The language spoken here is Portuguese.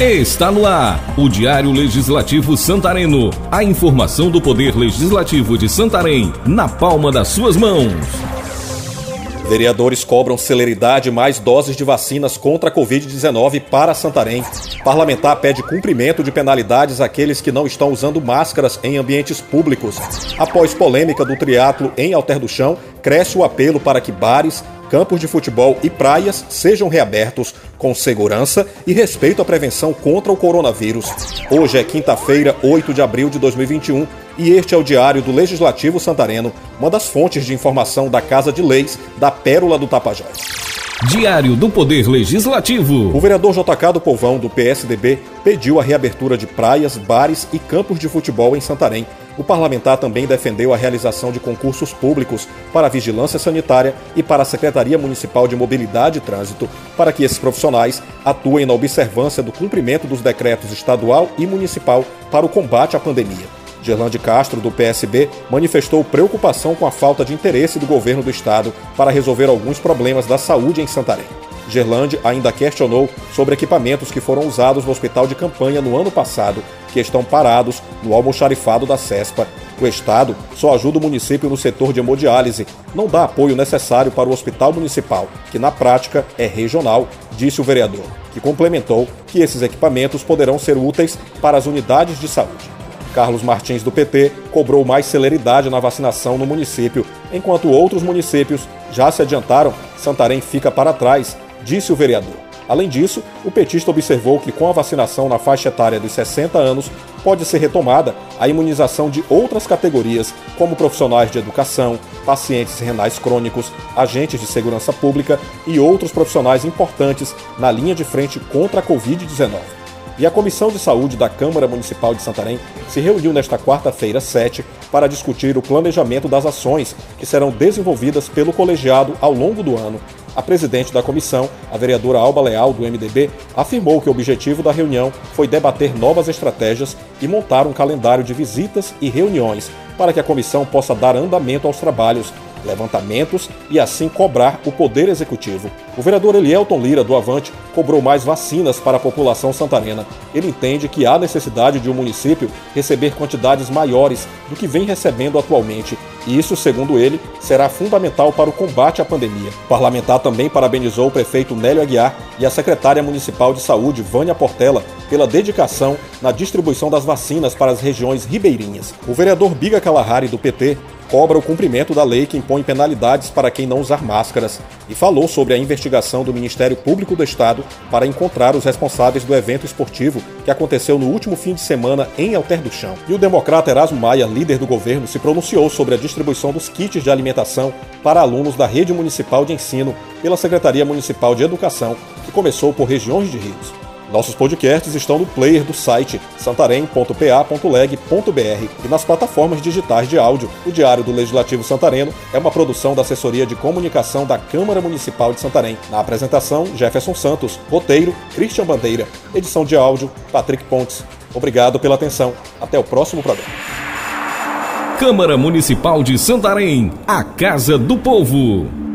Está no ar o Diário Legislativo Santareno. A informação do Poder Legislativo de Santarém na palma das suas mãos. Vereadores cobram celeridade mais doses de vacinas contra a Covid-19 para Santarém. Parlamentar pede cumprimento de penalidades àqueles que não estão usando máscaras em ambientes públicos. Após polêmica do triatlo em Alter do Chão, cresce o apelo para que bares, campos de futebol e praias sejam reabertos com segurança e respeito à prevenção contra o coronavírus. Hoje é quinta-feira, 8 de abril de 2021, e este é o Diário do Legislativo Santareno, uma das fontes de informação da Casa de Leis da Pérola do Tapajós. Diário do Poder Legislativo. O vereador JK do Povão, do PSDB, pediu a reabertura de praias, bares e campos de futebol em Santarém. O parlamentar também defendeu a realização de concursos públicos para a vigilância sanitária e para a Secretaria Municipal de Mobilidade e Trânsito, para que esses profissionais atuem na observância do cumprimento dos decretos estadual e municipal para o combate à pandemia. Gerlande Castro, do PSB, manifestou preocupação com a falta de interesse do governo do estado para resolver alguns problemas da saúde em Santarém. Gerlande ainda questionou sobre equipamentos que foram usados no hospital de campanha no ano passado, que estão parados no almoxarifado da CESPA. O Estado só ajuda o município no setor de hemodiálise, não dá apoio necessário para o hospital municipal, que na prática é regional, disse o vereador, que complementou que esses equipamentos poderão ser úteis para as unidades de saúde. Carlos Martins, do PT, cobrou mais celeridade na vacinação no município, enquanto outros municípios já se adiantaram, Santarém fica para trás, disse o vereador. Além disso, o petista observou que com a vacinação na faixa etária dos 60 anos, pode ser retomada a imunização de outras categorias, como profissionais de educação, pacientes renais crônicos, agentes de segurança pública e outros profissionais importantes na linha de frente contra a Covid-19 e a Comissão de Saúde da Câmara Municipal de Santarém se reuniu nesta quarta-feira, 7, para discutir o planejamento das ações que serão desenvolvidas pelo colegiado ao longo do ano. A presidente da comissão, a vereadora Alba Leal, do MDB, afirmou que o objetivo da reunião foi debater novas estratégias e montar um calendário de visitas e reuniões para que a comissão possa dar andamento aos trabalhos levantamentos e assim cobrar o Poder Executivo. O vereador Elielton Lira, do Avante, cobrou mais vacinas para a população santarena. Ele entende que há necessidade de um município receber quantidades maiores do que vem recebendo atualmente, e isso, segundo ele, será fundamental para o combate à pandemia. O parlamentar também parabenizou o prefeito Nélio Aguiar e a secretária municipal de saúde, Vânia Portela, pela dedicação na distribuição das vacinas para as regiões ribeirinhas. O vereador Biga Kalahari, do PT, cobra o cumprimento da lei que impõe penalidades para quem não usar máscaras e falou sobre a investigação do Ministério Público do Estado para encontrar os responsáveis do evento esportivo que aconteceu no último fim de semana em Alter do Chão. E o democrata Erasmo Maia, líder do governo, se pronunciou sobre a distribuição dos kits de alimentação para alunos da rede municipal de ensino pela Secretaria Municipal de Educação, que começou por regiões de rios. Nossos podcasts estão no player do site santarém.pa.leg.br e nas plataformas digitais de áudio. O Diário do Legislativo Santareno é uma produção da Assessoria de Comunicação da Câmara Municipal de Santarém. Na apresentação, Jefferson Santos. Roteiro, Christian Bandeira. Edição de áudio, Patrick Pontes. Obrigado pela atenção. Até o próximo programa. Câmara Municipal de Santarém, a Casa do Povo.